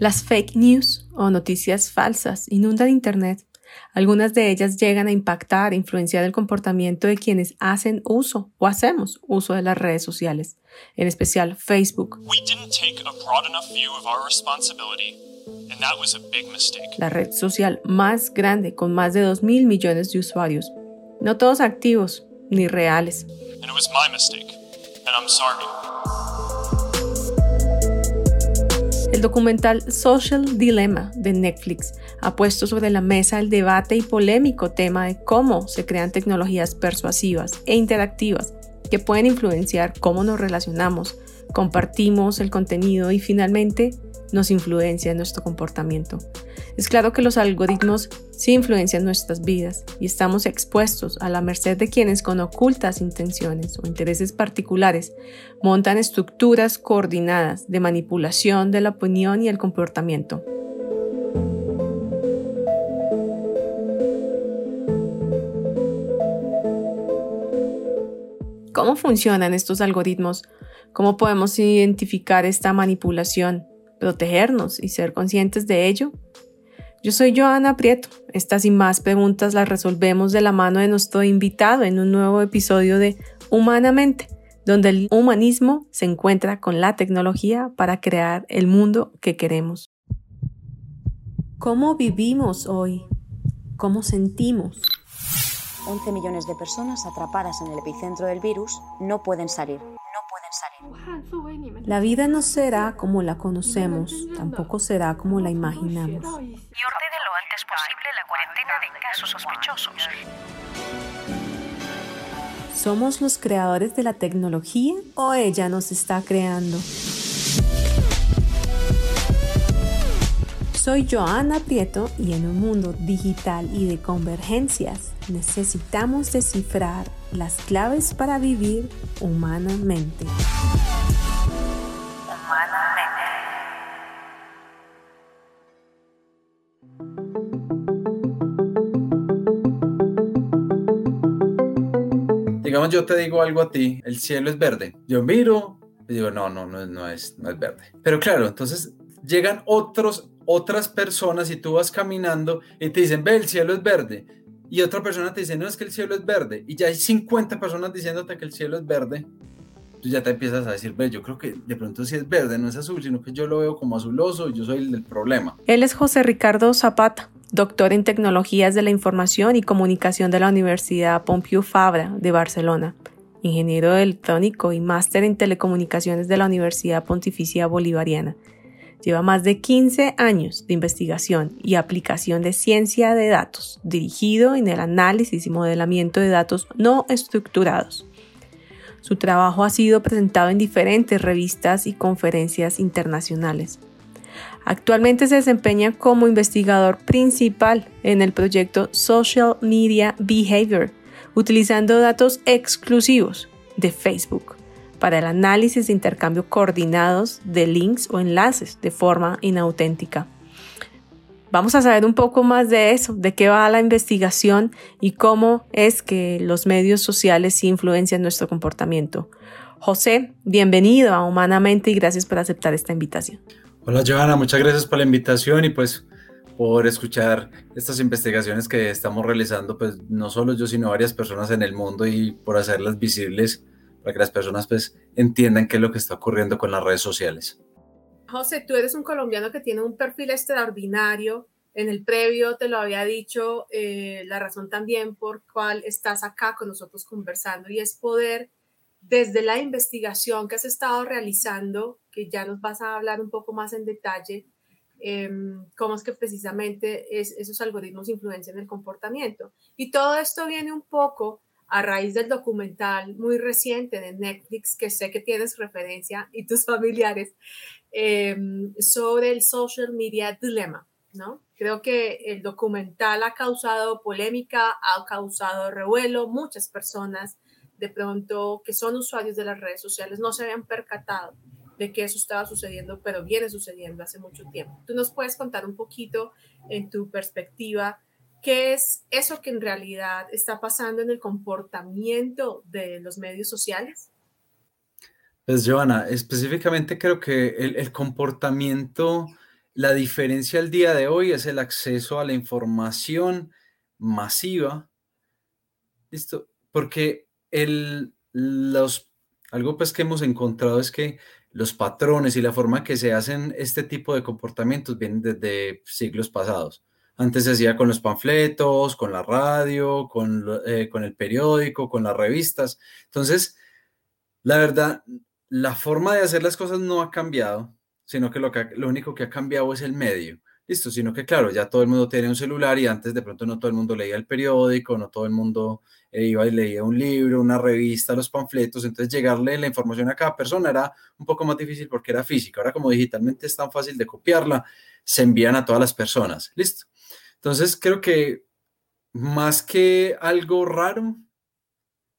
Las fake news o noticias falsas inundan Internet. Algunas de ellas llegan a impactar e influenciar el comportamiento de quienes hacen uso o hacemos uso de las redes sociales, en especial Facebook. La red social más grande con más de 2 mil millones de usuarios. No todos activos ni reales. El documental Social Dilemma de Netflix ha puesto sobre la mesa el debate y polémico tema de cómo se crean tecnologías persuasivas e interactivas que pueden influenciar cómo nos relacionamos, compartimos el contenido y finalmente nos influencia en nuestro comportamiento. Es claro que los algoritmos sí influencian nuestras vidas y estamos expuestos a la merced de quienes con ocultas intenciones o intereses particulares montan estructuras coordinadas de manipulación de la opinión y el comportamiento. ¿Cómo funcionan estos algoritmos? ¿Cómo podemos identificar esta manipulación? protegernos y ser conscientes de ello? Yo soy Joana Prieto. Estas y más preguntas las resolvemos de la mano de nuestro invitado en un nuevo episodio de Humanamente, donde el humanismo se encuentra con la tecnología para crear el mundo que queremos. ¿Cómo vivimos hoy? ¿Cómo sentimos? 11 millones de personas atrapadas en el epicentro del virus no pueden salir. La vida no será como la conocemos, tampoco será como la imaginamos. Y ordene lo antes posible la cuarentena de casos sospechosos. ¿Somos los creadores de la tecnología o ella nos está creando? Soy Joana Prieto y en un mundo digital y de convergencias necesitamos descifrar las claves para vivir humanamente. Digamos, yo te digo algo a ti, el cielo es verde. Yo miro y digo, no, no, no, no, es, no es verde. Pero claro, entonces llegan otros, otras personas y tú vas caminando y te dicen, ve, el cielo es verde y otra persona te dice, no, es que el cielo es verde, y ya hay 50 personas diciéndote que el cielo es verde, tú ya te empiezas a decir, ve, yo creo que de pronto sí es verde, no es azul, sino que yo lo veo como azuloso y yo soy el del problema. Él es José Ricardo Zapata, doctor en tecnologías de la información y comunicación de la Universidad Pompeu Fabra de Barcelona, ingeniero electrónico y máster en telecomunicaciones de la Universidad Pontificia Bolivariana lleva más de 15 años de investigación y aplicación de ciencia de datos, dirigido en el análisis y modelamiento de datos no estructurados. Su trabajo ha sido presentado en diferentes revistas y conferencias internacionales. Actualmente se desempeña como investigador principal en el proyecto Social Media Behavior, utilizando datos exclusivos de Facebook para el análisis de intercambio coordinados de links o enlaces de forma inauténtica. Vamos a saber un poco más de eso, de qué va la investigación y cómo es que los medios sociales influencian nuestro comportamiento. José, bienvenido a Humanamente y gracias por aceptar esta invitación. Hola Johanna, muchas gracias por la invitación y pues por escuchar estas investigaciones que estamos realizando, pues no solo yo, sino varias personas en el mundo y por hacerlas visibles para que las personas pues entiendan qué es lo que está ocurriendo con las redes sociales. José, tú eres un colombiano que tiene un perfil extraordinario. En el previo te lo había dicho, eh, la razón también por cual estás acá con nosotros conversando y es poder, desde la investigación que has estado realizando, que ya nos vas a hablar un poco más en detalle, em, cómo es que precisamente esos algoritmos influencian el comportamiento. Y todo esto viene un poco a raíz del documental muy reciente de Netflix, que sé que tienes referencia y tus familiares, em, sobre el social media dilemma. ¿no? Creo que el documental ha causado polémica, ha causado revuelo, muchas personas de pronto que son usuarios de las redes sociales no se habían percatado de que eso estaba sucediendo, pero viene sucediendo hace mucho tiempo. ¿Tú nos puedes contar un poquito en tu perspectiva qué es eso que en realidad está pasando en el comportamiento de los medios sociales? Pues Joana, específicamente creo que el, comportamiento, la diferencia al día de hoy es el acceso a la información masiva. ¿Listo? Porque el, los, algo pues que hemos encontrado es que los patrones y la forma que se hacen este tipo de comportamientos vienen desde siglos pasados. Antes se hacía con los panfletos, con la radio, con, eh, con el periódico, con las revistas. Entonces, la verdad, la forma de hacer las cosas no ha cambiado, sino que lo, que, lo único que ha cambiado es el medio. Listo, sino que claro, ya todo el mundo tiene un celular y antes de pronto no todo el mundo leía el periódico, no todo el mundo eh, iba y leía un libro, una revista, los panfletos, entonces llegarle la información a cada persona era un poco más difícil porque era física. Ahora como digitalmente es tan fácil de copiarla, se envían a todas las personas. Listo. Entonces creo que más que algo raro,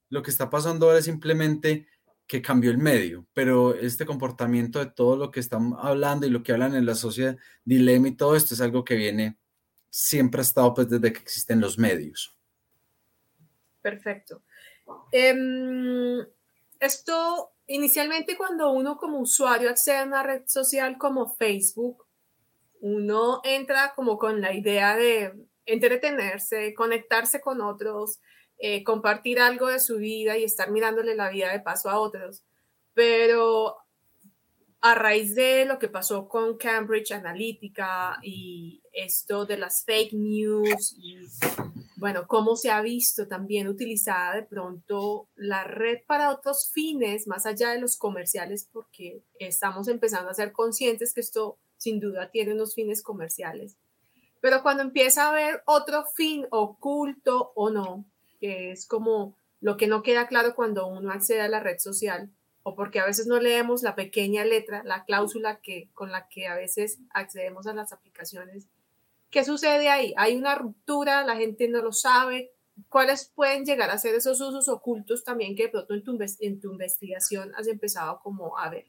lo que está pasando ahora es simplemente que cambió el medio, pero este comportamiento de todo lo que están hablando y lo que hablan en la sociedad, dilema y todo esto es algo que viene, siempre ha estado pues desde que existen los medios. Perfecto. Eh, esto, inicialmente cuando uno como usuario accede a una red social como Facebook, uno entra como con la idea de entretenerse, conectarse con otros, eh, compartir algo de su vida y estar mirándole la vida de paso a otros. Pero a raíz de lo que pasó con Cambridge Analytica y esto de las fake news y bueno, cómo se ha visto también utilizada de pronto la red para otros fines, más allá de los comerciales, porque estamos empezando a ser conscientes que esto sin duda tiene unos fines comerciales. Pero cuando empieza a haber otro fin oculto o no, que es como lo que no queda claro cuando uno accede a la red social, o porque a veces no leemos la pequeña letra, la cláusula que, con la que a veces accedemos a las aplicaciones. ¿Qué sucede ahí? Hay una ruptura, la gente no lo sabe. ¿Cuáles pueden llegar a ser esos usos ocultos también que de pronto en tu, en tu investigación has empezado como a ver?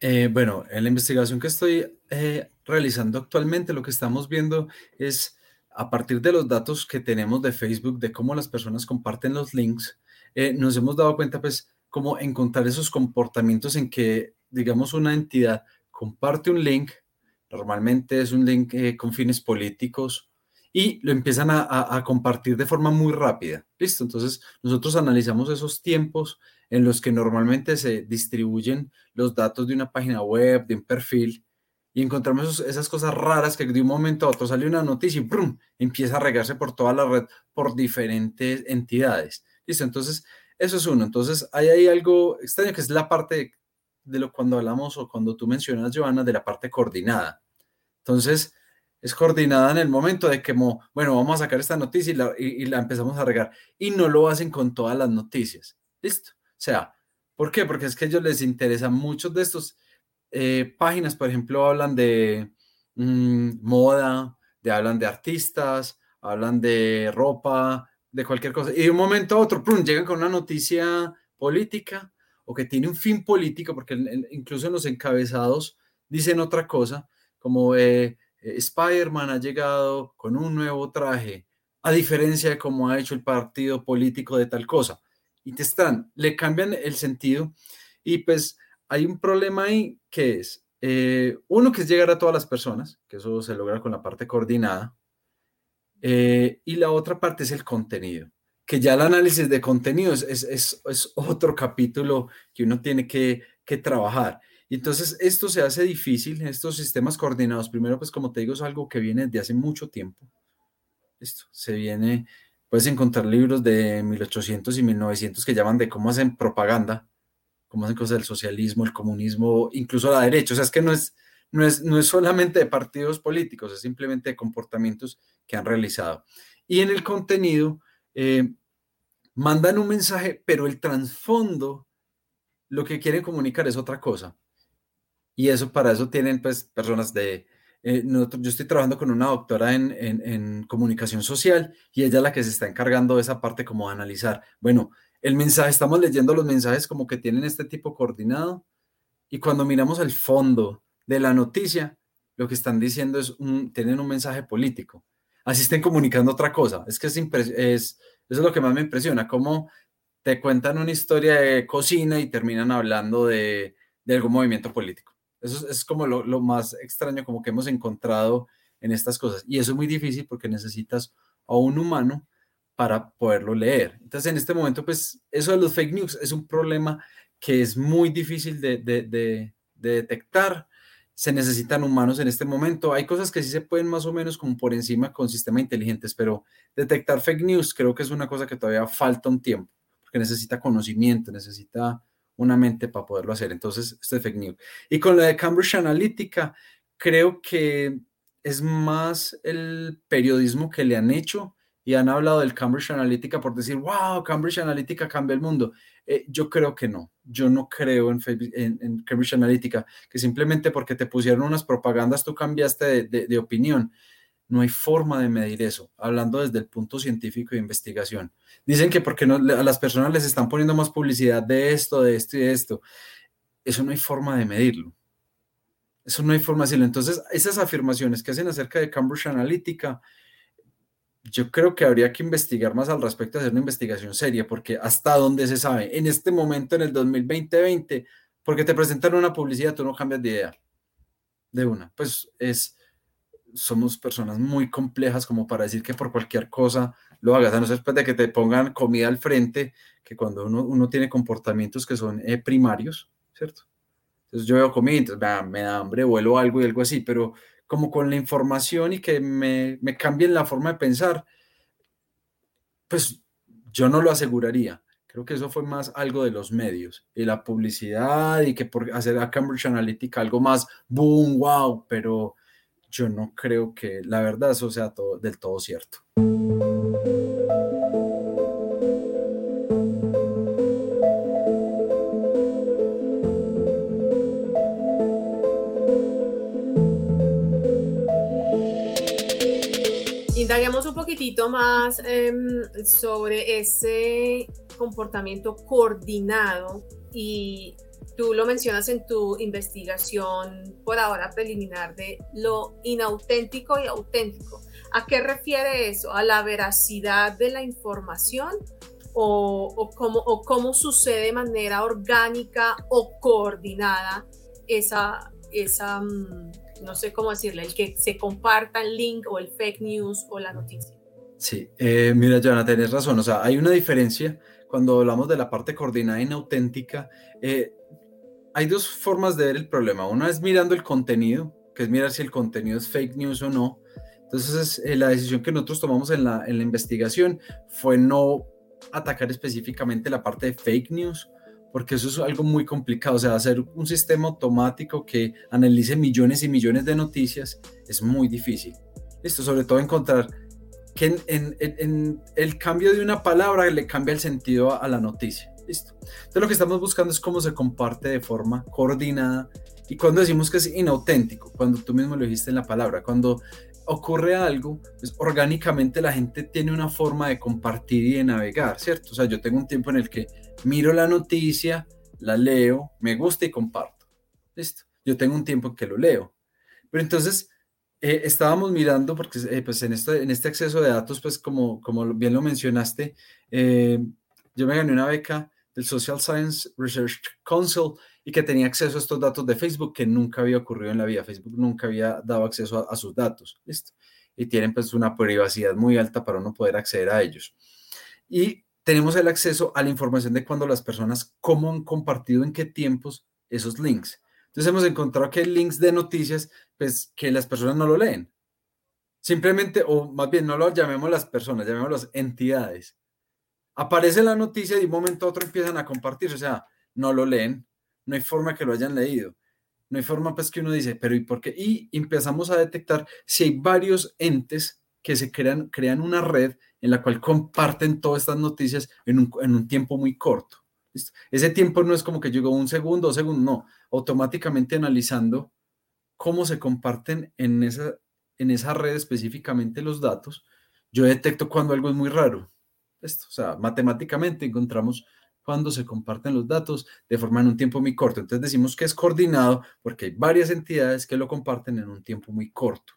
Eh, bueno, en la investigación que estoy eh, realizando actualmente, lo que estamos viendo es a partir de los datos que tenemos de Facebook, de cómo las personas comparten los links, eh, nos hemos dado cuenta, pues, cómo encontrar esos comportamientos en que, digamos, una entidad comparte un link, normalmente es un link eh, con fines políticos, y lo empiezan a, compartir de forma muy rápida. Listo, entonces nosotros analizamos esos tiempos en los que normalmente se distribuyen los datos de una página web, de un perfil, y encontramos esas cosas raras que de un momento a otro sale una noticia y ¡prum! empieza a regarse por toda la red por diferentes entidades. Listo, entonces eso es uno. Entonces hay algo extraño que es la parte de, lo cuando hablamos o cuando tú mencionas, Joana, de la parte coordinada. Entonces es coordinada en el momento de que, bueno, vamos a sacar esta noticia y la, y la empezamos a regar. Y no lo hacen con todas las noticias. Listo. O sea, ¿por qué? Porque es que a ellos les interesan muchos de estos eh, páginas, por ejemplo, hablan de mm, moda, de, hablan de artistas, hablan de ropa, de cualquier cosa. Y de un momento a otro, ¡prum! llegan con una noticia política o que tiene un fin político, porque incluso en los encabezados dicen otra cosa, como eh, Spider-Man ha llegado con un nuevo traje, a diferencia de cómo ha hecho el partido político de tal cosa. Y te están, le cambian el sentido y pues hay un problema ahí que es, eh, uno que es llegar a todas las personas, que eso se logra con la parte coordinada, eh, y la otra parte es el contenido, que ya el análisis de contenido es, es, es, otro capítulo que uno tiene que, que trabajar. Y entonces esto se hace difícil, estos sistemas coordinados. Primero, pues como te digo, es algo que viene de hace mucho tiempo. Esto se viene, puedes encontrar libros de 1800 y 1900 que llaman de cómo hacen propaganda cómo hacen cosas del socialismo, el comunismo, incluso la derecha. O sea, es que no es, no es, no es solamente de partidos políticos, es simplemente de comportamientos que han realizado. Y en el contenido, eh, mandan un mensaje, pero el trasfondo, lo que quieren comunicar es otra cosa. Y eso para eso tienen pues personas de eh, yo estoy trabajando con una doctora en, en, comunicación social y ella es la que se está encargando de esa parte como de analizar, bueno, el mensaje, estamos leyendo los mensajes como que tienen este tipo coordinado y cuando miramos el fondo de la noticia, lo que están diciendo es, un, tienen un mensaje político. Así estén comunicando otra cosa. Es que es, es, eso es lo que más me impresiona, cómo te cuentan una historia de cocina y terminan hablando de, de algún movimiento político. Eso es, como lo, más extraño como que hemos encontrado en estas cosas. Y eso es muy difícil porque necesitas a un humano para poderlo leer. Entonces, en este momento, pues eso de los fake news es un problema que es muy difícil de, de, detectar. Se necesitan humanos en este momento. Hay cosas que sí se pueden más o menos como por encima con sistemas inteligentes, pero detectar fake news creo que es una cosa que todavía falta un tiempo, porque necesita conocimiento, necesita una mente para poderlo hacer. Entonces, esto es fake news. Y con la de Cambridge Analytica, creo que es más el periodismo que le han hecho y han hablado del Cambridge Analytica por decir, wow, Cambridge Analytica cambia el mundo. Eh, yo creo que no. Yo no creo en, Cambridge Analytica, que simplemente porque te pusieron unas propagandas tú cambiaste de opinión. No hay forma de medir eso, hablando desde el punto científico de investigación. Dicen que porque a las personas les están poniendo más publicidad de esto, de esto y de esto. Eso no hay forma de medirlo. Eso no hay forma de decirlo. Entonces, esas afirmaciones que hacen acerca de Cambridge Analytica, yo creo que habría que investigar más al respecto, hacer una investigación seria, porque hasta dónde se sabe, en este momento, en el 2020, porque te presentan una publicidad, tú no cambias de idea. De una. Pues es, somos personas muy complejas como para decir que por cualquier cosa lo hagas, a no ser de que te pongan comida al frente, que cuando uno, uno tiene comportamientos que son eh, primarios, ¿cierto? Entonces yo veo comida, entonces me da hambre, vuelo algo y algo así, pero como con la información y que me, me cambien la forma de pensar, pues yo no lo aseguraría. Creo que eso fue más algo de los medios y la publicidad y que por hacer a Cambridge Analytica algo más boom, wow, pero yo no creo que la verdad eso sea todo, del todo cierto. Indaguemos un poquitito más em, sobre ese comportamiento coordinado y Tú lo mencionas en tu investigación por ahora preliminar de lo inauténtico y auténtico. ¿A qué refiere eso? ¿A la veracidad de la información o, o, cómo, o cómo sucede de manera orgánica o coordinada esa, esa mm, no sé cómo decirle, el que se comparta el link o el fake news o la noticia? Sí, eh, mira, Joana, tienes razón. O sea, hay una diferencia cuando hablamos de la parte coordinada inauténtica. Eh, hay dos formas de ver el problema. Una es mirando el contenido, que es mirar si el contenido es fake news o no. Entonces, eh, la decisión que nosotros tomamos en la, en la investigación fue no atacar específicamente la parte de fake news, porque eso es algo muy complicado. O sea, hacer un sistema automático que analice millones y millones de noticias es muy difícil. Listo, sobre todo encontrar que en, en, el cambio de una palabra le cambia el sentido a la noticia. Listo. Entonces lo que estamos buscando es cómo se comparte de forma coordinada. Y cuando decimos que es inauténtico, cuando tú mismo lo dijiste en la palabra, cuando ocurre algo, pues orgánicamente la gente tiene una forma de compartir y de navegar, ¿cierto? O sea, yo tengo un tiempo en el que miro la noticia, la leo, me gusta y comparto. Listo. Yo tengo un tiempo en que lo leo. Pero entonces eh, estábamos mirando, porque eh, pues en este, en este acceso de datos, pues como, como bien lo mencionaste, eh, yo me gané una beca del Social Science Research Council y que tenía acceso a estos datos de Facebook que nunca había ocurrido en la vida. Facebook nunca había dado acceso a, sus datos. ¿listo? Y tienen pues una privacidad muy alta para uno poder acceder a ellos. Y tenemos el acceso a la información de cuando las personas, cómo han compartido en qué tiempos esos links. Entonces hemos encontrado que hay links de noticias, pues que las personas no lo leen. Simplemente, o más bien, no lo llamemos las personas, llamemos las entidades aparece la noticia y de un momento a otro empiezan a compartir, o sea, no lo leen, no hay forma que lo hayan leído. No hay forma pues que uno dice, pero ¿y por qué? Y empezamos a detectar si hay varios entes que se crean, crean una red en la cual comparten todas estas noticias en un, en un tiempo muy corto. Ese tiempo no es como que llegó un segundo o segundo, no, automáticamente analizando cómo se comparten en esa, en esa red específicamente los datos, yo detecto cuando algo es muy raro. Esto, o sea, matemáticamente encontramos cuando se comparten los datos de forma en un tiempo muy corto. Entonces decimos que es coordinado porque hay varias entidades que lo comparten en un tiempo muy corto.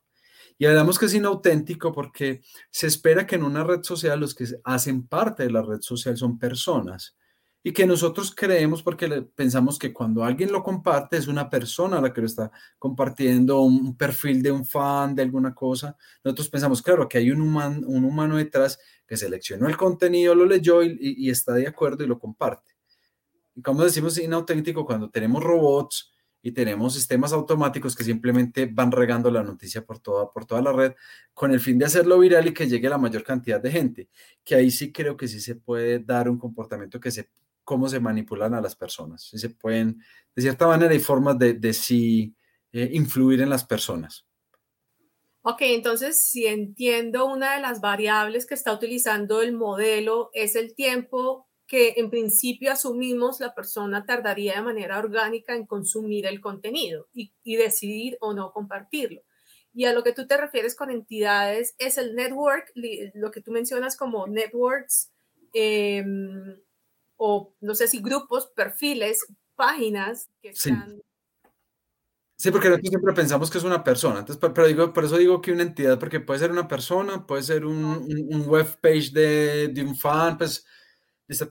Y hablamos que es inauténtico porque se espera que en una red social los que hacen parte de la red social son personas y que nosotros creemos porque pensamos que cuando alguien lo comparte es una persona la que lo está compartiendo, un perfil de un fan de alguna cosa. Nosotros pensamos, claro, que hay un, un humano detrás que seleccionó el contenido, lo leyó y, está de acuerdo y lo comparte. Y como decimos inauténtico, cuando tenemos robots y tenemos sistemas automáticos que simplemente van regando la noticia por toda, por toda la red con el fin de hacerlo viral y que llegue a la mayor cantidad de gente, que ahí sí creo que sí se puede dar un comportamiento que se cómo se manipulan a las personas. Si se pueden, de cierta manera, hay formas de, de sí eh, influir en las personas. Ok, entonces si entiendo, una de las variables que está utilizando el modelo es el tiempo que en principio asumimos la persona tardaría de manera orgánica en consumir el contenido y, y decidir o no compartirlo. Y a lo que tú te refieres con entidades es el network, lo que tú mencionas como networks eh, o no sé si grupos, perfiles, páginas que están... Sí. porque nosotros siempre pensamos que es una persona, entonces, pero, digo, por eso digo que una entidad, porque puede ser una persona, puede ser un, un, web page de, de, un fan, pues,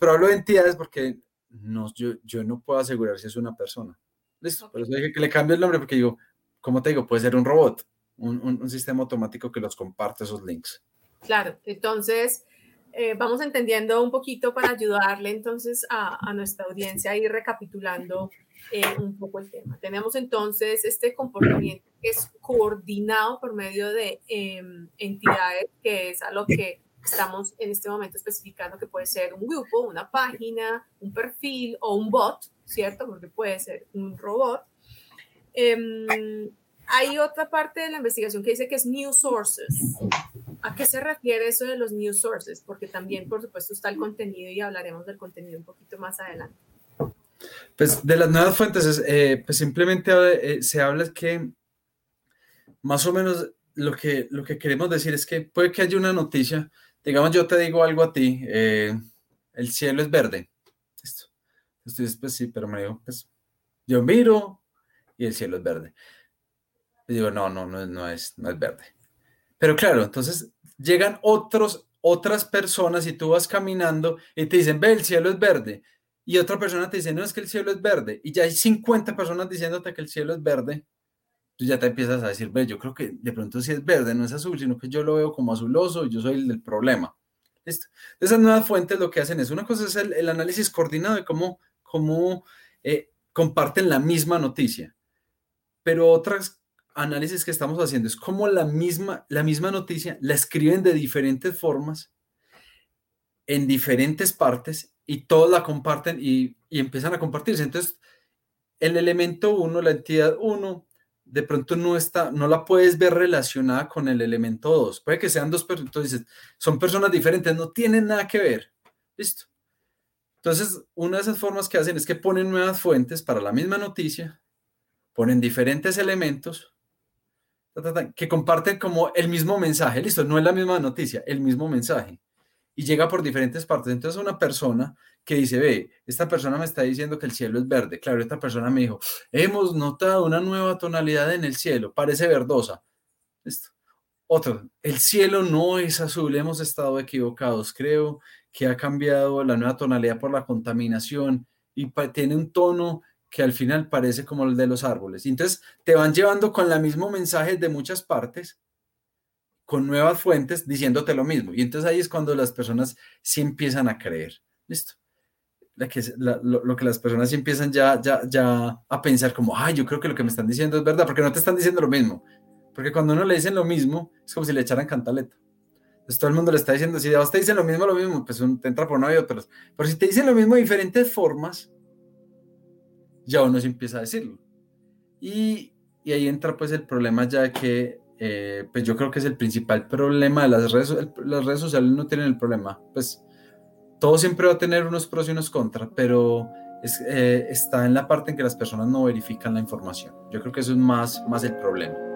pero hablo de entidades porque no, yo, yo no puedo asegurar si es una persona. Listo, por eso dije que le cambio el nombre, porque digo, como te digo, puede ser un robot, un, un, un sistema automático que los comparte esos links. Claro, entonces, eh, vamos entendiendo un poquito para ayudarle entonces a, nuestra audiencia a ir recapitulando eh, un poco el tema. Tenemos entonces este comportamiento que es coordinado por medio de em, entidades, que es a lo que estamos en este momento especificando que puede ser un grupo, una página, un perfil o un bot, ¿cierto? Porque puede ser un robot. Em, hay otra parte de la investigación que dice que es new sources. ¿A qué se refiere eso de los news sources? Porque también, por supuesto, está el contenido y hablaremos del contenido un poquito más adelante. Pues de las nuevas fuentes, eh, pues simplemente eh, se habla que más o menos lo que, lo que queremos decir es que puede que haya una noticia, digamos yo te digo algo a ti, eh, el cielo es verde. Esto. Entonces, pues sí, pero me digo, pues yo miro y el cielo es verde. Y digo, no, no, no, no, es, no es verde. Pero claro, entonces llegan otros, otras personas y tú vas caminando y te dicen, ve, el cielo es verde. Y otra persona te dice, no, es que el cielo es verde. Y ya hay 50 personas diciéndote que el cielo es verde. Tú ya te empiezas a decir, ve, yo creo que de pronto sí es verde, no es azul, sino que yo lo veo como azuloso y yo soy el del problema. ¿Listo? Esas nuevas fuentes lo que hacen es, una cosa es el, análisis coordinado de cómo, cómo eh, comparten la misma noticia, pero otras análisis que estamos haciendo es cómo la misma, la misma noticia la escriben de diferentes formas, en diferentes partes, y todos la comparten y, empiezan a compartirse. Entonces, el elemento 1, la entidad 1, de pronto no está, no la puedes ver relacionada con el elemento 2. Puede que sean dos personas, entonces son personas diferentes, no tienen nada que ver. Listo. Entonces, una de esas formas que hacen es que ponen nuevas fuentes para la misma noticia, ponen diferentes elementos que comparten como el mismo mensaje, listo, no es la misma noticia, el mismo mensaje. Y llega por diferentes partes. Entonces una persona que dice, ve, esta persona me está diciendo que el cielo es verde. Claro, esta persona me dijo, hemos notado una nueva tonalidad en el cielo, parece verdosa. Listo. Otro, el cielo no es azul, hemos estado equivocados. Creo que ha cambiado la nueva tonalidad por la contaminación y tiene un tono que al final parece como el de los árboles. entonces te van llevando con el mismo mensaje de muchas partes, con nuevas fuentes, diciéndote lo mismo. Y entonces ahí es cuando las personas sí empiezan a creer. Listo. Lo, que las personas sí empiezan ya, ya, ya a pensar como, ay, yo creo que lo que me están diciendo es verdad, porque no te están diciendo lo mismo. Porque cuando uno le dicen lo mismo, es como si le echaran cantaleta. Entonces todo el mundo le está diciendo, si a vos te dicen lo mismo, lo mismo, pues te entra por uno y otros. Pero si te dicen lo mismo de diferentes formas, ya uno se empieza a decirlo. Y, y ahí entra pues el problema ya que, eh, pues yo creo que es el principal problema de las redes, las redes sociales no tienen el problema, pues todo siempre va a tener unos pros y unos contras, pero eh, está en la parte en que las personas no verifican la información. Yo creo que eso es más, más el problema.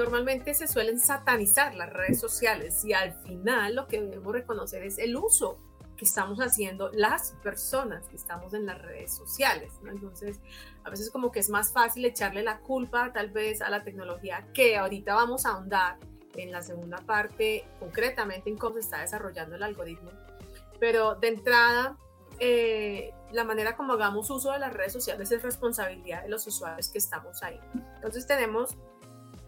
Normalmente se suelen satanizar las redes sociales y al final lo que debemos reconocer es el uso que estamos haciendo las personas que estamos en las redes sociales. Entonces, a veces como que es más fácil echarle la culpa tal vez a la tecnología que ahorita vamos a ahondar en la segunda parte, concretamente en cómo se está desarrollando el algoritmo. Pero de entrada, eh, la manera como hagamos uso de las redes sociales es responsabilidad de los usuarios que estamos ahí. Entonces tenemos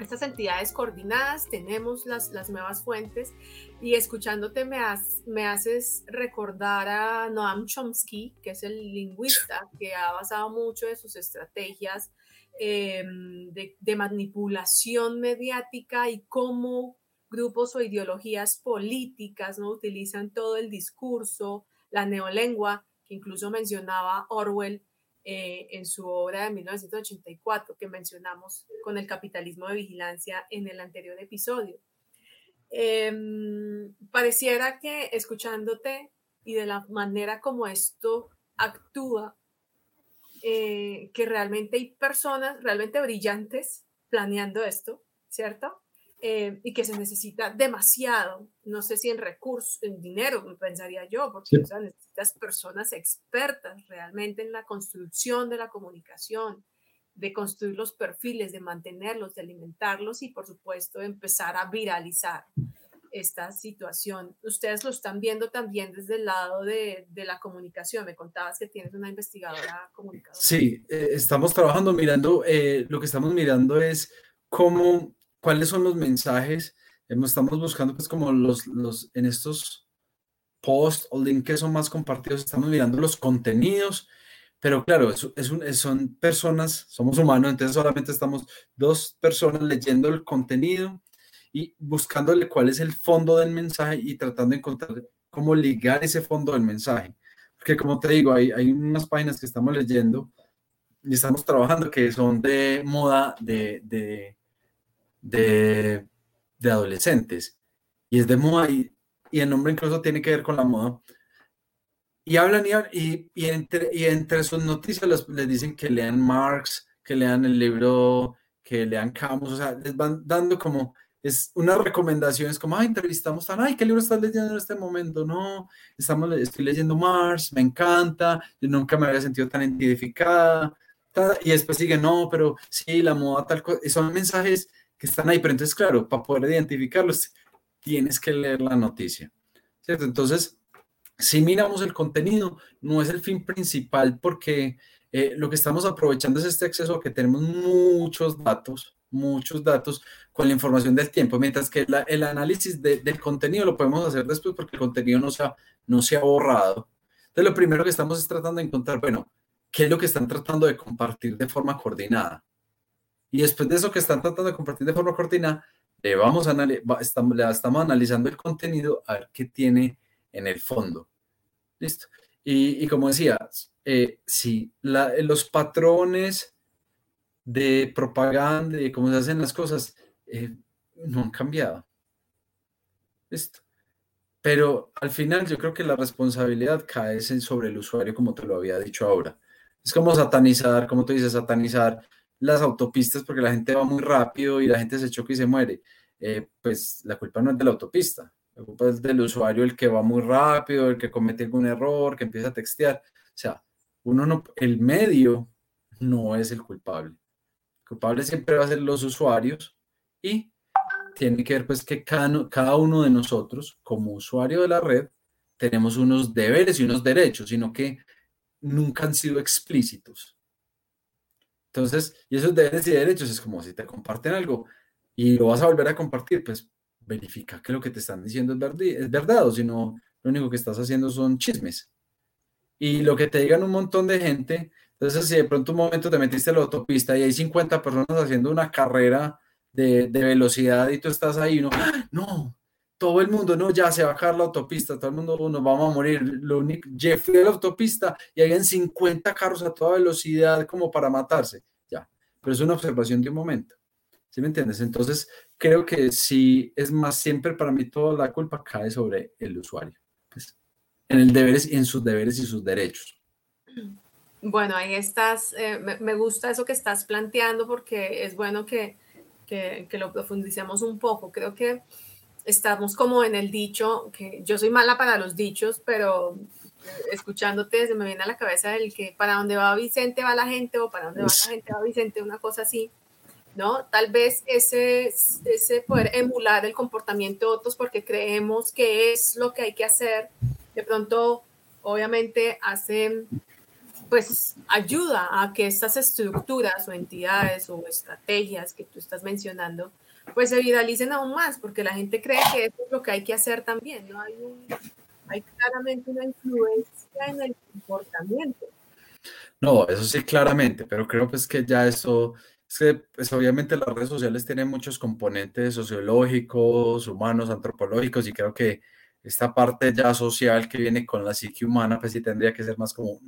estas entidades coordinadas, tenemos las, las nuevas fuentes y escuchándote me, me haces recordar a Noam Chomsky, que es el lingüista que ha basado mucho de sus estrategias em, de, de manipulación mediática y cómo grupos o ideologías políticas no utilizan todo el discurso, la neolengua, que incluso mencionaba Orwell eh, en su obra de 1984 que mencionamos con el capitalismo de vigilancia en el anterior episodio. Em, pareciera que escuchándote y de la manera como esto actúa, eh, que realmente hay personas realmente brillantes planeando esto, ¿cierto? Eh, y que se necesita demasiado, no sé si en recursos, en dinero, pensaría yo, porque necesitas personas expertas realmente en la construcción de la comunicación, de construir los perfiles, de mantenerlos, de alimentarlos y por supuesto empezar a viralizar esta situación. Ustedes lo están viendo también desde el lado de, de la comunicación. Me contabas que tienes una investigadora comunicadora. Sí, eh, estamos trabajando mirando, eh, lo que estamos mirando es cómo cuáles son los mensajes. Estamos buscando pues como los, los en estos posts o links que son más compartidos, estamos mirando los contenidos, pero claro, es, es son personas, somos humanos, entonces solamente estamos dos personas leyendo el contenido y buscándole cuál es el fondo del mensaje y tratando de encontrar cómo ligar ese fondo del mensaje. Porque como te digo, hay, hay unas páginas que estamos leyendo y estamos trabajando que son de moda, de, de de, adolescentes. Y es de moda y, el nombre incluso tiene que ver con la moda. Y hablan y, y, entre, y entre sus noticias les, dicen que lean Marx, que lean el libro, que lean Camus, o sea, les van dando como, es una recomendación, es como, ay, entrevistamos tan, ay, ¿qué libro estás leyendo en este momento? No, estamos, estoy leyendo Marx, me encanta, yo nunca me había sentido tan identificada, y después sigue, no, pero sí, la moda tal cosa, son mensajes que están ahí, pero entonces, claro, para poder identificarlos, tienes que leer la noticia, ¿cierto? Entonces, si miramos el contenido, no es el fin principal porque eh, lo que estamos aprovechando es este acceso a que tenemos muchos datos, muchos datos con la información del tiempo, mientras que el análisis del contenido lo podemos hacer después porque el contenido no se, ha, no se ha borrado. Entonces, lo primero que estamos es tratando de encontrar, bueno, ¿qué es lo que están tratando de compartir de forma coordinada? Y después de eso que están tratando de compartir de forma coordinada, le vamos a estamos, estamos analizando el contenido a ver qué tiene en el fondo. Listo. Y, como decía, eh, si los patrones de propaganda y cómo se hacen las cosas eh, no han cambiado. Listo. Pero al final yo creo que la responsabilidad cae sobre el usuario, como te lo había dicho ahora. Es como satanizar, como tú dices, satanizar las autopistas porque la gente va muy rápido y la gente se choca y se muere. Eh, pues la culpa no es de la autopista, la culpa es del usuario, el que va muy rápido, el que comete algún error, que empieza a textear. O sea, uno no, el medio no es el culpable. El culpable siempre va a ser los usuarios y tiene que ver pues que cada, cada uno de nosotros, como usuario de la red, tenemos unos deberes y unos derechos, sino que nunca han sido explícitos. Entonces, y esos deberes y derechos es como si te comparten algo y lo vas a volver a compartir, pues verifica que lo que te están diciendo es verdad, o si no, lo único que estás haciendo son chismes. y lo que te digan un montón de gente, entonces si de pronto un momento te metiste en la autopista y hay 50 personas haciendo una carrera de, velocidad y tú estás ahí, no, ¡Ah! no, todo el mundo, no, ya se va a caer la autopista, todo el mundo, nos vamos a morir. Lo único, Jeff de la autopista y hay 50 carros a toda velocidad como para matarse, ya. Pero es una observación de un momento. ¿Sí me entiendes? Entonces, creo que sí es más siempre para mí toda la culpa cae sobre el usuario. Pues, en el deberes, en sus deberes y sus derechos. Bueno, ahí estás, eh, me, gusta eso que estás planteando porque es bueno que, que, que lo profundicemos un poco. Creo que estamos como en el dicho, que yo soy mala para los dichos, pero escuchándote se me viene a la cabeza el que para dónde va Vicente va la gente o para dónde va la gente va Vicente, una cosa así, ¿no? Tal vez ese, ese poder emular el comportamiento de otros porque creemos que es lo que hay que hacer, de pronto, obviamente, hace, pues ayuda a que estas estructuras o entidades o estrategias que tú estás mencionando, pues se viralicen aún más, porque la gente cree que eso es lo que hay que hacer también, ¿no? Hay, hay claramente una influencia en el comportamiento. No, eso sí, claramente, pero creo pues que ya eso, es que pues obviamente las redes sociales tienen muchos componentes sociológicos, humanos, antropológicos, y creo que esta parte ya social que viene con la psique humana, pues sí tendría que ser más como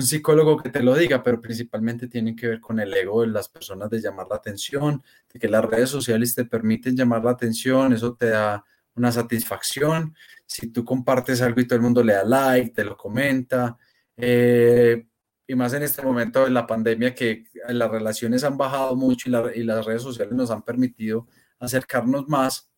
psicólogo que te lo diga, pero principalmente tiene que ver con el ego de las personas de llamar la atención, de que las redes sociales te permiten llamar la atención, eso te da una satisfacción. Si tú compartes algo y todo el mundo le da like, te lo comenta, eh, y más en este momento de la pandemia que las relaciones han bajado mucho y, las redes sociales nos han permitido acercarnos más.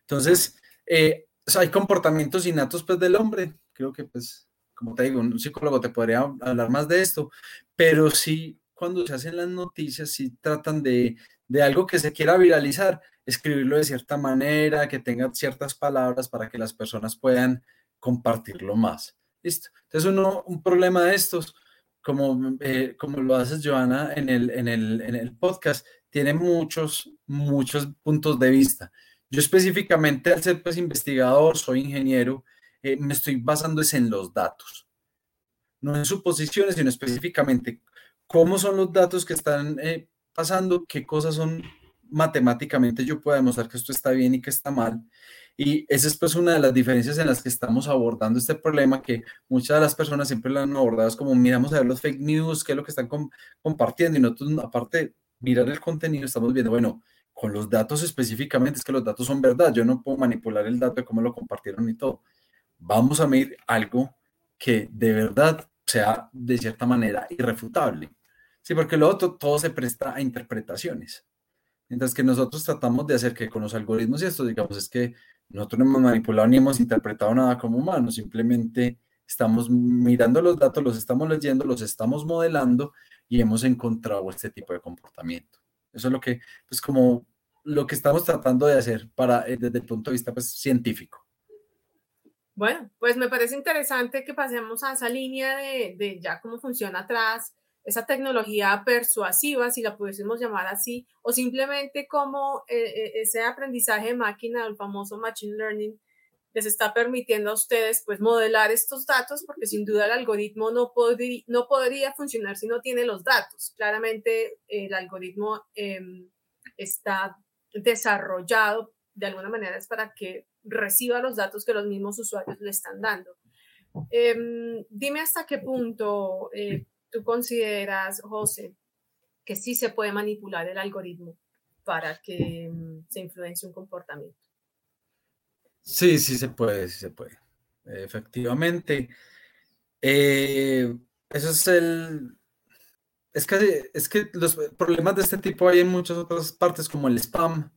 Entonces, eh, hay comportamientos innatos pues del hombre, creo que pues como te digo, un psicólogo te podría hablar más de esto, pero sí, cuando se hacen las noticias, sí tratan de, de algo que se quiera viralizar, escribirlo de cierta manera, que tenga ciertas palabras para que las personas puedan compartirlo más. Listo. Entonces, uno, un problema de estos, como, eh, como lo haces, Joana, en el, en, el, en el podcast, tiene muchos, muchos puntos de vista. Yo específicamente, al ser pues investigador, soy ingeniero, eh, me estoy basando es en los datos, no en suposiciones, sino específicamente cómo son los datos que están eh, pasando, qué cosas son matemáticamente yo puedo demostrar que esto está bien y que está mal. Y esa es pues una de las diferencias en las que estamos abordando este problema que muchas de las personas siempre lo han abordado es como miramos a ver los fake news, qué es lo que están compartiendo y nosotros aparte de mirar el contenido estamos viendo, bueno, con los datos específicamente es que los datos son verdad, yo no puedo manipular el dato de cómo lo compartieron y todo vamos a medir algo que de verdad sea de cierta manera irrefutable. Sí, porque lo otro todo se presta a interpretaciones. Mientras que nosotros tratamos de hacer que con los algoritmos y esto, digamos, es que nosotros no hemos manipulado ni hemos interpretado nada como humanos, simplemente estamos mirando los datos, los estamos leyendo, los estamos modelando y hemos encontrado este tipo de comportamiento. Eso es lo que, pues como lo que estamos tratando de hacer para, eh, desde el punto de vista pues, científico. Bueno, pues me parece interesante que pasemos a esa línea de, ya cómo funciona atrás esa tecnología persuasiva, si la pudiésemos llamar así, o simplemente como eh, eh, ese aprendizaje de máquina, el famoso machine learning, les está permitiendo a ustedes pues modelar estos datos, porque sin duda el algoritmo no, no podría funcionar si no tiene los datos. Claramente el algoritmo em, está desarrollado de alguna manera es para que reciba los datos que los mismos usuarios le están dando. Em, dime hasta qué punto eh, tú consideras, José, que sí se puede manipular el algoritmo para que em, se influencie un comportamiento. Sí, sí se puede, sí se puede. Efectivamente. Eh, eso es el... Es que, es que los problemas de este tipo hay en muchas otras partes, como el spam,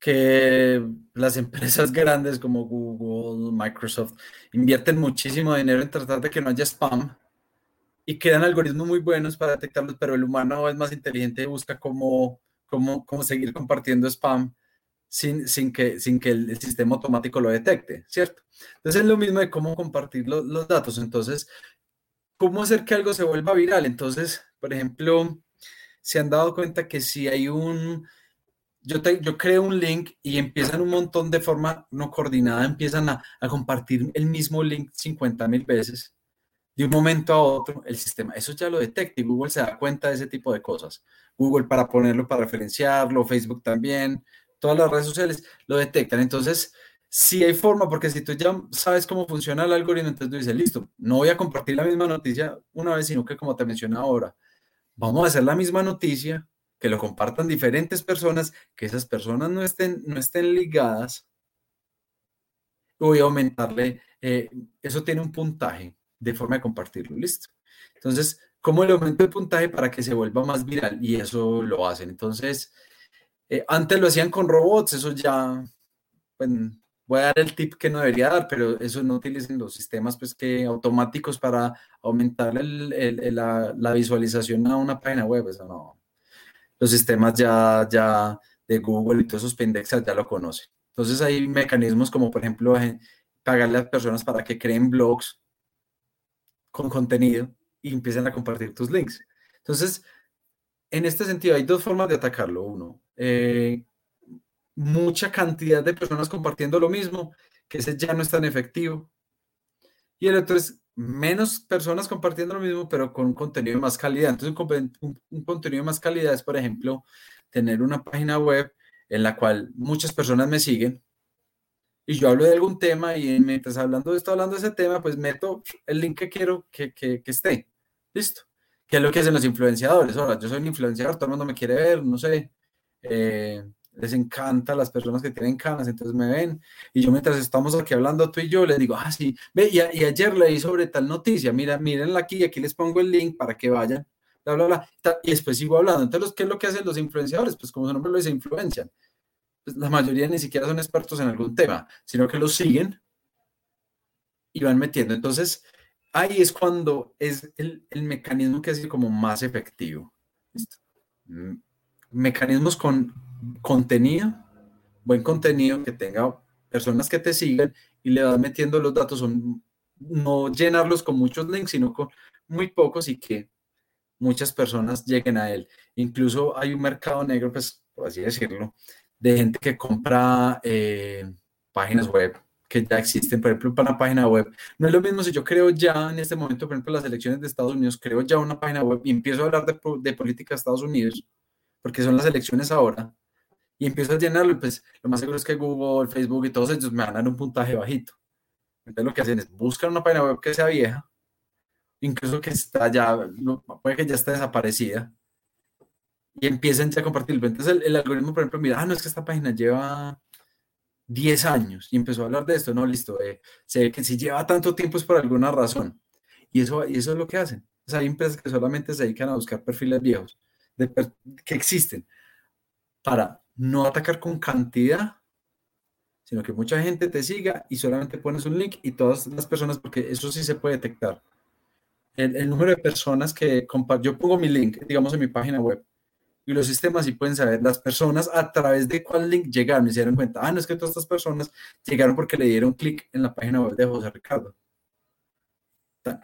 que las empresas grandes como Google, Microsoft, invierten muchísimo dinero en tratar de que no haya spam y quedan algoritmos muy buenos para detectarlos, pero el humano es más inteligente y busca cómo, cómo, cómo seguir compartiendo spam sin, sin, que, sin que el, sistema automático lo detecte, ¿cierto? Entonces es lo mismo de cómo compartir los datos. Entonces, ¿cómo hacer que algo se vuelva viral? Entonces, por ejemplo, se han dado cuenta que si hay un yo, yo creo un link y empiezan un montón de forma no coordinada, empiezan a, compartir el mismo link 50 mil veces. de un momento a otro el sistema, eso ya lo detecta y Google se da cuenta de ese tipo de cosas. Google para ponerlo, para referenciarlo, Facebook también, todas las redes sociales lo detectan. Entonces, si hay forma, porque si tú ya sabes cómo funciona el algoritmo, entonces tú dices, listo, no voy a compartir la misma noticia una vez, sino que como te mencioné ahora, vamos a hacer la misma noticia, que lo compartan diferentes personas, que esas personas no estén, no estén ligadas. Voy a aumentarle, eh, eso tiene un puntaje de forma de compartirlo, listo. Entonces, ¿cómo le aumento el puntaje para que se vuelva más viral? Y eso lo hacen. Entonces, eh, antes lo hacían con robots, eso ya, pues, voy a dar el tip que no debería dar, pero eso no utilicen los sistemas pues, que, automáticos para aumentar la, visualización a una página web. Eso no. Los sistemas ya, ya de Google y todos esos pendexas ya lo conocen. Entonces hay mecanismos como, por ejemplo, pagarle a las personas para que creen blogs con contenido y empiecen a compartir tus links. Entonces, en este sentido, hay dos formas de atacarlo. Uno, eh, mucha cantidad de personas compartiendo lo mismo, que ese ya no es tan efectivo. Y el otro es menos personas compartiendo lo mismo, pero con contenido de más calidad. Entonces, un, contenido de más calidad es, por ejemplo, tener una página web en la cual muchas personas me siguen y yo hablo de algún tema y mientras hablando de esto, hablando de ese tema, pues meto el link que quiero que, que, que esté. Listo. ¿Qué es lo que hacen los influenciadores? Ahora, yo soy un influenciador, todo el mundo me quiere ver, no sé. Eh, les encanta las personas que tienen canas, entonces me ven. Y yo mientras estamos aquí hablando tú y yo, les digo, ah, sí, ve, y, ayer leí sobre tal noticia, mira, mírenla aquí, aquí les pongo el link para que vayan, bla, bla, bla, y después sigo hablando. Entonces, ¿qué es lo que hacen los influenciadores? Pues como su nombre lo dice, influencian. Pues, la mayoría ni siquiera son expertos en algún tema, sino que los siguen y van metiendo. Entonces, ahí es cuando es el, el mecanismo que es como más efectivo. ¿Listo? Mecanismos con contenido, buen contenido que tenga personas que te sigan y le vas metiendo los datos, no llenarlos con muchos links, sino con muy pocos y que muchas personas lleguen a él. Incluso hay un mercado negro, pues por así decirlo, de gente que compra eh, páginas web que ya existen, por ejemplo, para una página web. No es lo mismo si yo creo ya en este momento, por ejemplo, las elecciones de Estados Unidos, creo ya una página web y empiezo a hablar de, de política de Estados Unidos, porque son las elecciones ahora, y empiezo a llenarlo, pues lo más seguro es que Google, Facebook y todos ellos me van a dar un puntaje bajito. Entonces lo que hacen es buscar una página web que sea vieja, incluso que está ya, puede que ya esté desaparecida, y empiecen ya a compartirlo. Entonces el, algoritmo, por ejemplo, mira, ah, no es que esta página lleva 10 años y empezó a hablar de esto, no, listo, eh, se ve que si lleva tanto tiempo es por alguna razón. Y eso, y eso es lo que hacen. O sea, hay empresas que solamente se dedican a buscar perfiles viejos de que existen para no atacar con cantidad, sino que mucha gente te siga y solamente pones un link y todas las personas, porque eso sí se puede detectar. El, número de personas que yo pongo mi link, digamos, en mi página web, y los sistemas sí pueden saber las personas a través de cuál link llegaron y se dieron cuenta, ah, no es que todas estas personas llegaron porque le dieron clic en la página web de José Ricardo.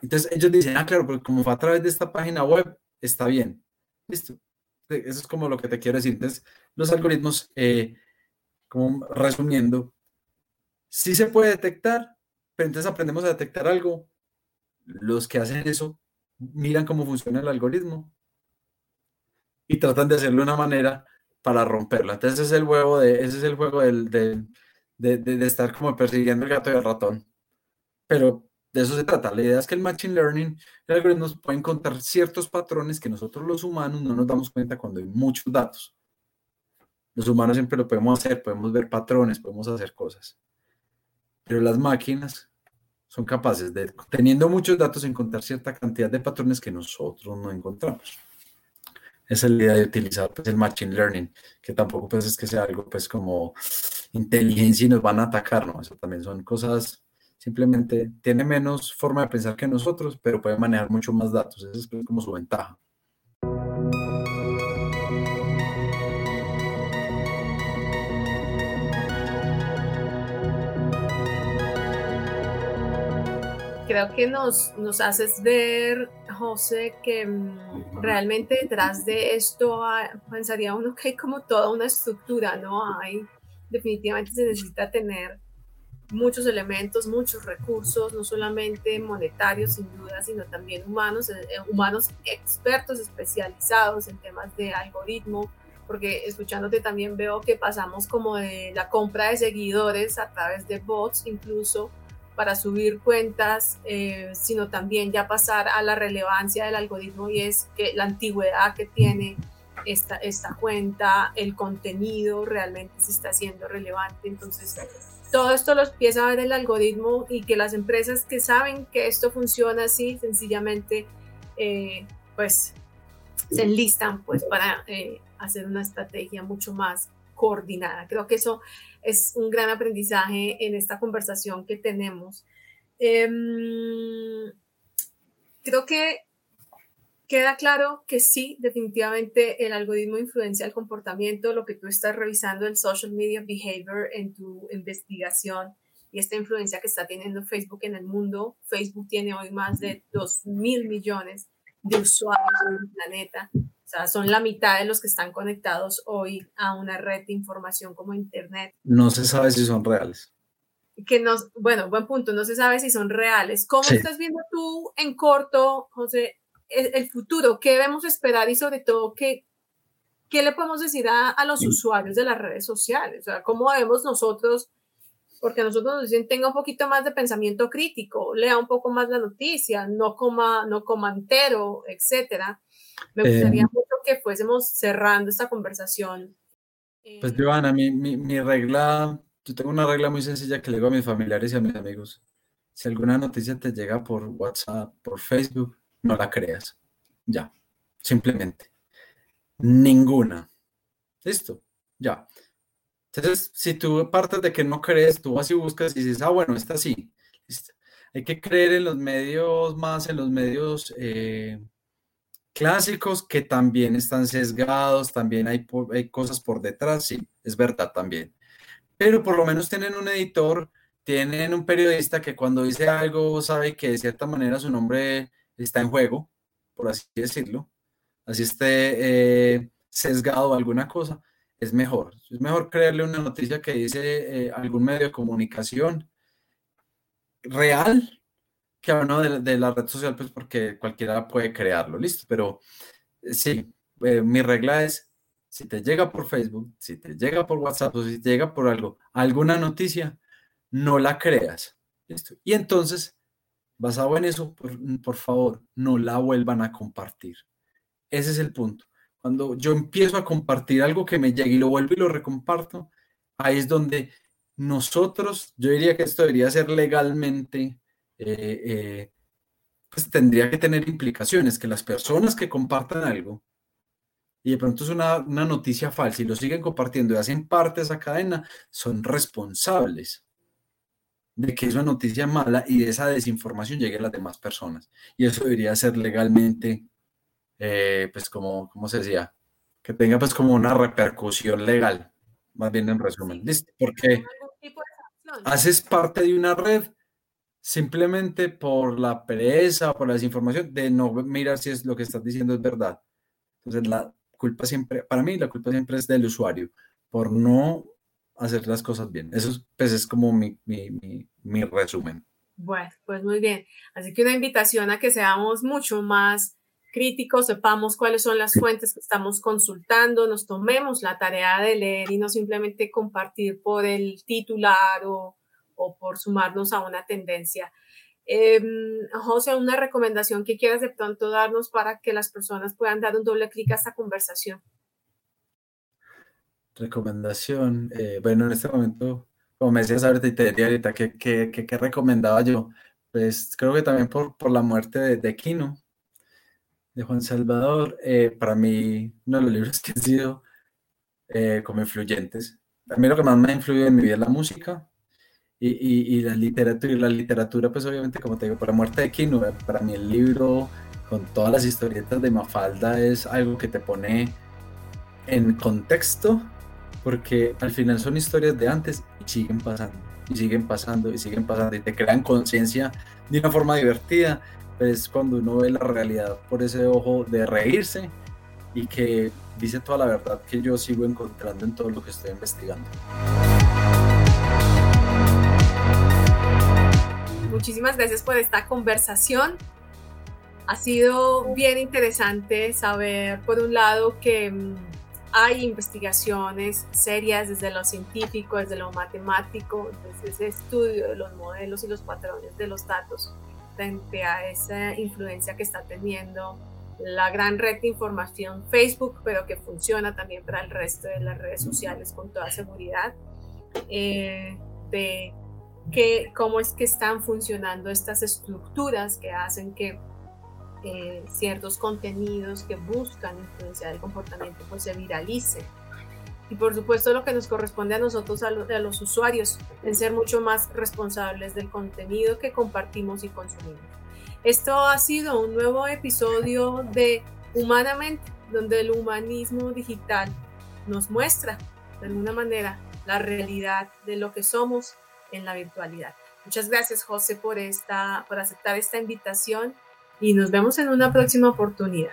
Entonces ellos dicen, ah, claro, porque como fue a través de esta página web, está bien. Listo. Eso es como lo que te quiero decir. Entonces, los algoritmos, eh, como resumiendo, sí se puede detectar, pero entonces aprendemos a detectar algo. Los que hacen eso miran cómo funciona el algoritmo y tratan de hacerlo una manera para romperlo. Entonces, ese es el juego, de, ese es el juego del, de, de, de, estar como persiguiendo el gato y el ratón. Pero de eso se trata. La idea es que el Machine Learning, el algoritmo puede encontrar ciertos patrones que nosotros los humanos no nos damos cuenta cuando hay muchos datos. Los humanos siempre lo podemos hacer, podemos ver patrones, podemos hacer cosas. Pero las máquinas son capaces de, teniendo muchos datos, encontrar cierta cantidad de patrones que nosotros no encontramos. Esa es la idea de utilizar pues, el Machine Learning, que tampoco pues, es que sea algo pues como inteligencia y nos van a atacar, ¿no? Eso también son cosas Simplemente tiene menos forma de pensar que nosotros, pero puede manejar mucho más datos. Esa es como su ventaja. creo que nos, nos haces ver, José, que mm, realmente detrás de esto pensaría uno que hay como toda una estructura, ¿no? Hay, definitivamente se necesita tener muchos elementos, muchos recursos, no solamente monetarios sin duda, sino también humanos, eh, humanos expertos especializados en temas de algoritmo, porque escuchándote también veo que pasamos como de la compra de seguidores a través de bots, incluso para subir cuentas, eh, sino también ya pasar a la relevancia del algoritmo y es que la antigüedad que tiene esta, esta cuenta, el contenido realmente se está haciendo relevante. Entonces, todo esto lo empieza a ver el algoritmo y que las empresas que saben que esto funciona así, sencillamente, eh, pues se enlistan pues para eh, hacer una estrategia mucho más coordinada. Creo que eso es un gran aprendizaje en esta conversación que tenemos. Em, creo que queda claro que sí, definitivamente el algoritmo influencia el comportamiento, lo que tú estás revisando, el social media behavior en tu investigación y esta influencia que está teniendo Facebook en el mundo. Facebook tiene hoy más de 2 mil millones de usuarios en el planeta. O sea, son la mitad de los que están conectados hoy a una red de información como Internet. No se sabe si son reales. Que nos, bueno, buen punto, no se sabe si son reales. ¿Cómo estás viendo tú en corto, José, el, futuro, qué debemos esperar y sobre todo qué, qué le podemos decir a, a, los usuarios de las redes sociales, o sea, cómo debemos nosotros, porque nosotros nos dicen tenga un poquito más de pensamiento crítico, lea un poco más la noticia, no coma, no coma entero, etcétera. Me gustaría eh, mucho que fuésemos cerrando esta conversación. Pues Joana, mi, mi, mi regla, yo tengo una regla muy sencilla que le digo a mis familiares y a mis amigos. Si alguna noticia te llega por WhatsApp, por Facebook, no la creas. Ya, simplemente. Ninguna. Listo, ya. Entonces, si tú partes de que no crees, tú vas y buscas y dices, ah, bueno, está así. Hay que creer en los medios más, en los medios eh, clásicos que también están sesgados, también hay, hay cosas por detrás, sí, es verdad también. Pero por lo menos tienen un editor, tienen un periodista que cuando dice algo sabe que de cierta manera su nombre está en juego, por así decirlo, así esté eh, sesgado alguna cosa, es mejor. Es mejor creerle una noticia que dice eh, algún medio de comunicación real que uno de, la red social, pues porque cualquiera puede crearlo, listo. Pero eh, sí, mi regla es, si te llega por Facebook, si te llega por WhatsApp o si te llega por algo, alguna noticia, no la creas. ¿listo? Y entonces Basado en eso, por, favor, no la vuelvan a compartir. Ese es el punto. Cuando yo empiezo a compartir algo que me llega y lo vuelvo y lo recomparto, ahí es donde nosotros, yo diría que esto debería ser legalmente, eh, eh, pues tendría que tener implicaciones, que las personas que compartan algo y de pronto es una, una noticia falsa y lo siguen compartiendo y hacen parte de esa cadena, son responsables de que es una noticia mala y de esa desinformación llegue a las demás personas. Y eso debería ser legalmente, eh, pues como, ¿cómo se decía? Que tenga pues como una repercusión legal, más bien en resumen. ¿Listo? Porque haces parte de una red simplemente por la pereza, por la desinformación, de no mirar si es lo que estás diciendo es verdad. Entonces la culpa siempre, para mí la culpa siempre es del usuario, por no hacer las cosas bien. Eso es, pues, es como mi, mi, mi, resumen. Bueno, pues muy bien. Así que una invitación a que seamos mucho más críticos, sepamos cuáles son las fuentes que estamos consultando, nos tomemos la tarea de leer y no simplemente compartir por el titular o, o por sumarnos a una tendencia. Eh, José, una recomendación que quieras de pronto darnos para que las personas puedan dar un doble clic a esta conversación. Recomendación. Eh, bueno, en este momento, como me decías ahorita y te diría ahorita, ¿qué, qué, qué, recomendaba yo? Pues creo que también por, por la muerte de, de Quino, de Juan Salvador, eh, para mí uno de los libros que han sido eh, como influyentes. A mí lo que más me ha influido en mi vida es la música y, y, y, la literatura. Y la literatura, pues obviamente, como te digo, por la muerte de Quino, para mí el libro con todas las historietas de Mafalda es algo que te pone en contexto porque al final son historias de antes y siguen pasando, y siguen pasando, y siguen pasando, y te crean conciencia de una forma divertida, es cuando uno ve la realidad por ese ojo de reírse y que dice toda la verdad que yo sigo encontrando en todo lo que estoy investigando. muchísimas gracias por esta conversación. Ha sido bien interesante saber, por un lado, que mm, hay investigaciones serias desde lo científico, desde lo matemático, desde ese estudio de los modelos y los patrones de los datos frente a esa influencia que está teniendo la gran red de información Facebook, pero que funciona también para el resto de las redes sociales con toda seguridad, eh, de que, cómo es que están funcionando estas estructuras que hacen que eh, ciertos contenidos que buscan influenciar el comportamiento pues se viralicen. Y por supuesto lo que nos corresponde a nosotros, a, a los usuarios, en ser mucho más responsables del contenido que compartimos y consumimos. Esto ha sido un nuevo episodio de Humanamente, donde el humanismo digital nos muestra de alguna manera la realidad de lo que somos en la virtualidad. Muchas gracias, José, por, esta, por aceptar esta invitación y nos vemos en una próxima oportunidad.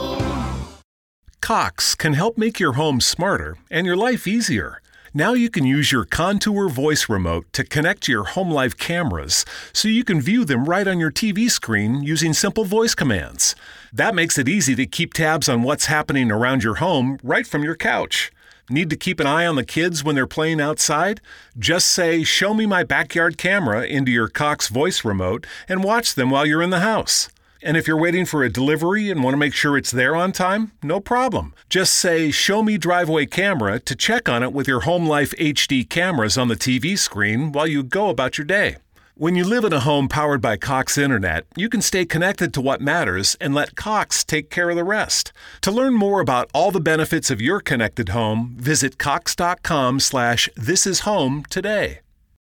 Cox can help make your home smarter and your life easier. Now you can use your Contour voice remote to connect to your home life cameras so you can view them right on your TV screen using simple voice commands. That makes it easy to keep tabs on what's happening around your home right from your couch. Need to keep an eye on the kids when they're playing outside? Just say, Show me my backyard camera into your Cox voice remote and watch them while you're in the house. And if you're waiting for a delivery and want to make sure it's there on time, no problem. Just say, Show me driveway camera to check on it with your Home Life HD cameras on the TV screen while you go about your day. When you live in a home powered by Cox Internet, you can stay connected to what matters and let Cox take care of the rest. To learn more about all the benefits of your connected home, visit cox.com slash this is home today.